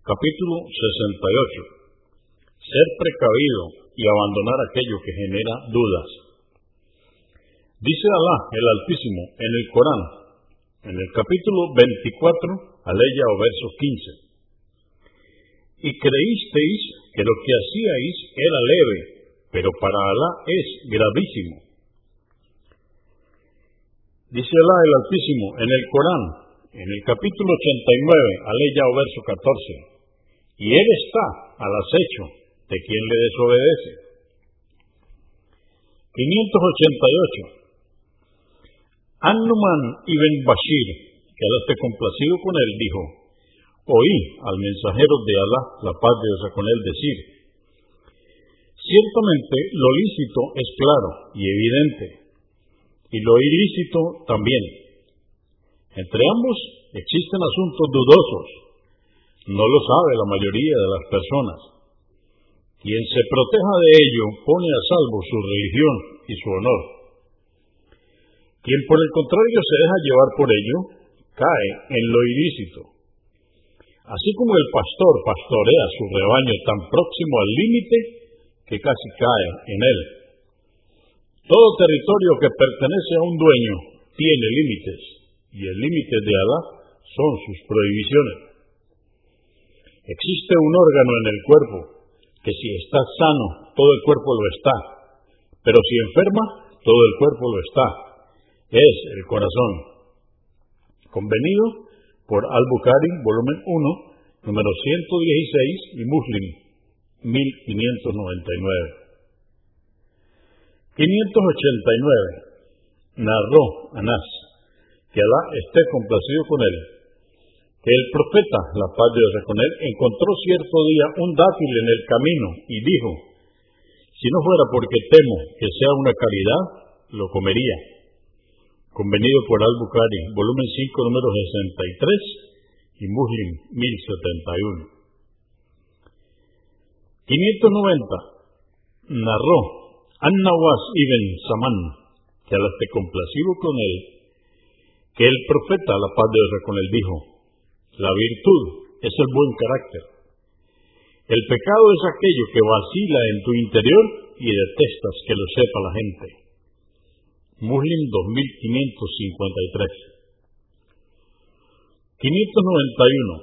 Capítulo 68. Ser precavido y abandonar aquello que genera dudas. Dice Alá, el Altísimo, en el Corán, en el capítulo 24, aleya o verso 15. Y creísteis que lo que hacíais era leve, pero para Alá es gravísimo. Dice Alá el Altísimo en el Corán, en el capítulo 89, aleya o verso 14. Y Él está al acecho de quien le desobedece. 588. Annuman ibn Bashir, que Alá esté complacido con él, dijo, oí al mensajero de Alá, la paz de Dios con él, decir, ciertamente lo lícito es claro y evidente, y lo ilícito también. Entre ambos existen asuntos dudosos, no lo sabe la mayoría de las personas. Quien se proteja de ello pone a salvo su religión y su honor. Quien por el contrario se deja llevar por ello, cae en lo ilícito. Así como el pastor pastorea su rebaño tan próximo al límite que casi cae en él. Todo territorio que pertenece a un dueño tiene límites, y el límite de Alá son sus prohibiciones. Existe un órgano en el cuerpo que si está sano, todo el cuerpo lo está, pero si enferma, todo el cuerpo lo está. Es el corazón. Convenido por Al-Bukhari, volumen 1, número 116 y Muslim, 1599. 589. Narró Anás, que Alá esté complacido con él, que el profeta, la paz de Dios con él, encontró cierto día un dátil en el camino y dijo, si no fuera porque temo que sea una caridad, lo comería. Convenido por Al-Bukhari, volumen 5, número 63 y Muslim 1071. 590. Narró An-Nawas ibn Saman, que al esté complacido con él, que el profeta, la paz de Dios con él, dijo, la virtud es el buen carácter. El pecado es aquello que vacila en tu interior y detestas que lo sepa la gente. Muslim 2553. 591.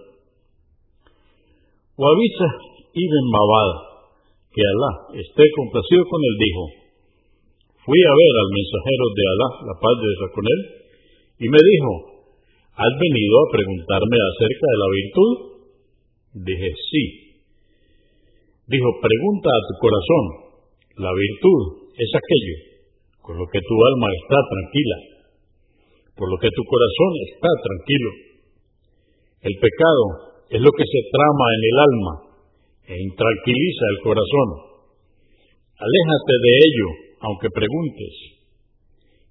Wabisa ibn Mabad, que Alá esté complacido con él, dijo, fui a ver al mensajero de Alá, la paz de con él, y me dijo, ¿has venido a preguntarme acerca de la virtud? Dije, sí. Dijo, pregunta a tu corazón, la virtud es aquello con lo que tu alma está tranquila, por lo que tu corazón está tranquilo. El pecado es lo que se trama en el alma e intranquiliza el corazón. Aléjate de ello, aunque preguntes,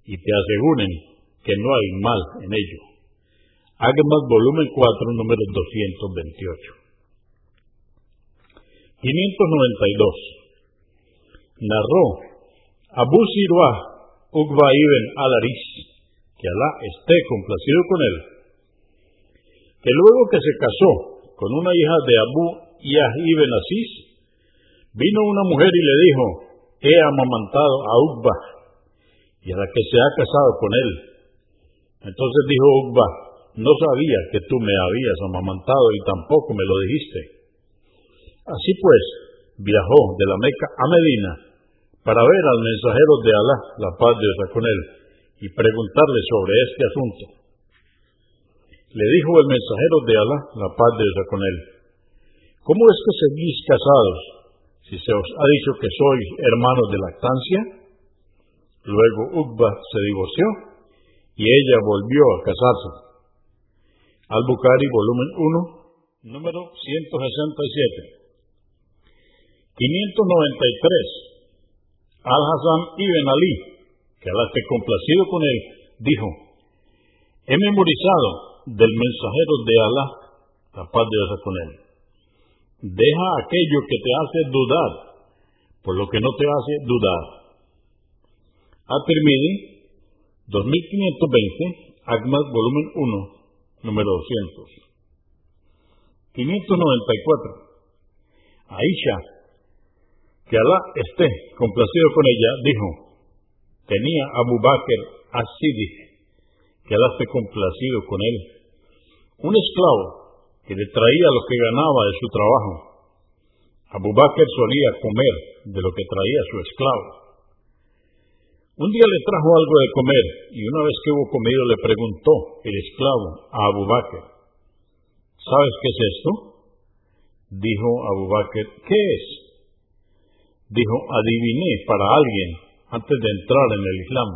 y te aseguren que no hay mal en ello. Agmas volumen 4, número 228. 592. Narró Abu Sirwa Ugba ibn al-Aris, que Alá esté complacido con él, que luego que se casó con una hija de Abu Yah ibn Aziz, vino una mujer y le dijo, he amamantado a Ugba, y a la que se ha casado con él. Entonces dijo Ugba, no sabía que tú me habías amamantado y tampoco me lo dijiste. Así pues, viajó de la Meca a Medina para ver al mensajero de Alá, la paz de Dios con él, y preguntarle sobre este asunto. Le dijo el mensajero de Alá, la paz de Dios con él, ¿cómo es que seguís casados si se os ha dicho que sois hermanos de lactancia? Luego Uqba se divorció y ella volvió a casarse. Al-Bukhari, volumen 1, número 167. 593. Al-Hassan ibn Ali, que al esté complacido con él, dijo, he memorizado del mensajero de Alá, la paz de Dios con él. Deja aquello que te hace dudar, por lo que no te hace dudar. At-Tirmidhi, 2520, Agmas, volumen 1, número 200. 594. Aisha, que Alá esté complacido con ella, dijo, tenía Abu Bakr as que Alá esté complacido con él, un esclavo que le traía lo que ganaba de su trabajo. Abu Bakr solía comer de lo que traía su esclavo. Un día le trajo algo de comer y una vez que hubo comido le preguntó el esclavo a Abu Bakr, ¿sabes qué es esto? Dijo Abu Bakr, ¿qué es? Dijo, adiviné para alguien antes de entrar en el Islam.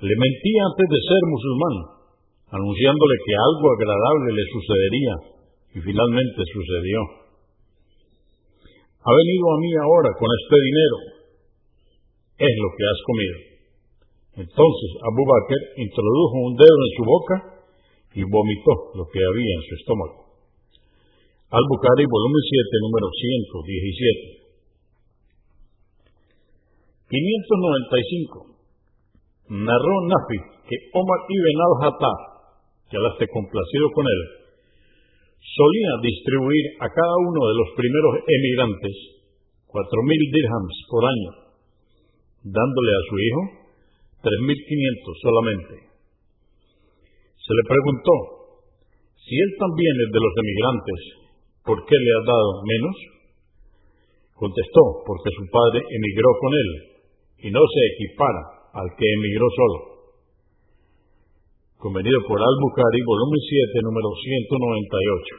Le mentí antes de ser musulmán, anunciándole que algo agradable le sucedería, y finalmente sucedió. Ha venido a mí ahora con este dinero, es lo que has comido. Entonces Abu Bakr introdujo un dedo en su boca y vomitó lo que había en su estómago. Al-Bukhari, volumen 7, número 117. 595. Narró Nafi que Omar ibn al-Hattab, que al esté complacido con él, solía distribuir a cada uno de los primeros emigrantes cuatro mil dirhams por año, dándole a su hijo tres mil quinientos solamente. Se le preguntó, si él también es de los emigrantes, ¿por qué le ha dado menos? Contestó, porque su padre emigró con él y no se equipara al que emigró solo. Convenido por Al-Bukhari, volumen 7, número 198.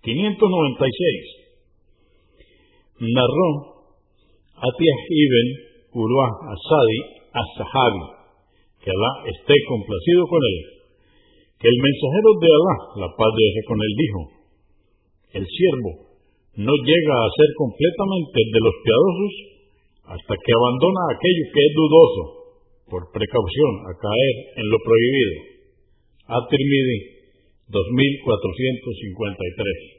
596. Narró Atiah ibn Urwah Asadi as-Sahabi, que Alá esté complacido con él, que el mensajero de Alá, la paz de con él, dijo, el siervo no llega a ser completamente de los piadosos hasta que abandona aquello que es dudoso, por precaución, a caer en lo prohibido. At-Tirmidhi 2453